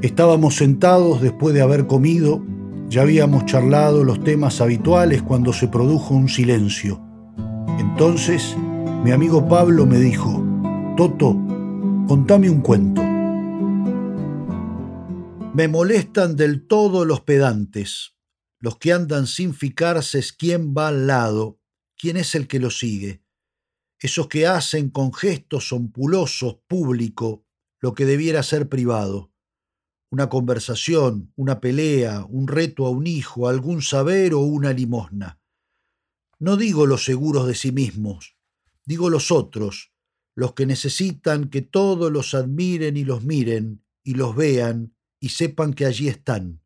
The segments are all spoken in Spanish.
Estábamos sentados después de haber comido, ya habíamos charlado los temas habituales cuando se produjo un silencio. Entonces, mi amigo Pablo me dijo, Toto, contame un cuento. Me molestan del todo los pedantes, los que andan sin fijarse quién va al lado, quién es el que lo sigue, esos que hacen con gestos sompulosos público lo que debiera ser privado una conversación, una pelea, un reto a un hijo, algún saber o una limosna. No digo los seguros de sí mismos, digo los otros, los que necesitan que todos los admiren y los miren y los vean y sepan que allí están.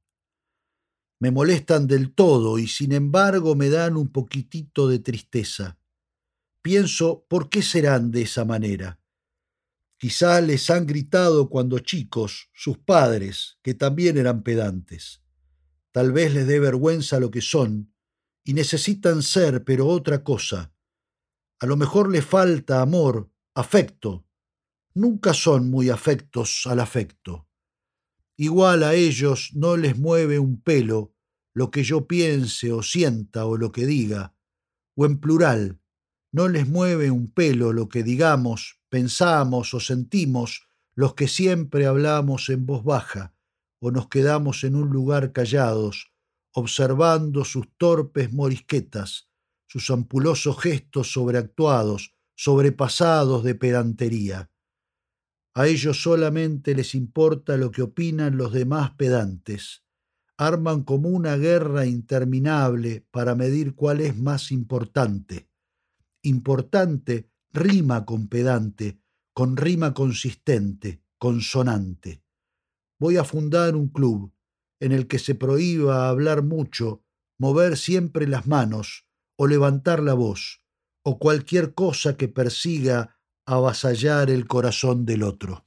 Me molestan del todo y sin embargo me dan un poquitito de tristeza. Pienso, ¿por qué serán de esa manera? Quizá les han gritado cuando chicos sus padres, que también eran pedantes. Tal vez les dé vergüenza lo que son y necesitan ser, pero otra cosa. A lo mejor les falta amor, afecto. Nunca son muy afectos al afecto. Igual a ellos no les mueve un pelo lo que yo piense o sienta o lo que diga, o en plural, no les mueve un pelo lo que digamos, pensamos o sentimos los que siempre hablamos en voz baja o nos quedamos en un lugar callados, observando sus torpes morisquetas, sus ampulosos gestos sobreactuados, sobrepasados de pedantería. A ellos solamente les importa lo que opinan los demás pedantes. Arman como una guerra interminable para medir cuál es más importante importante rima con pedante, con rima consistente, consonante. Voy a fundar un club en el que se prohíba hablar mucho, mover siempre las manos o levantar la voz, o cualquier cosa que persiga avasallar el corazón del otro.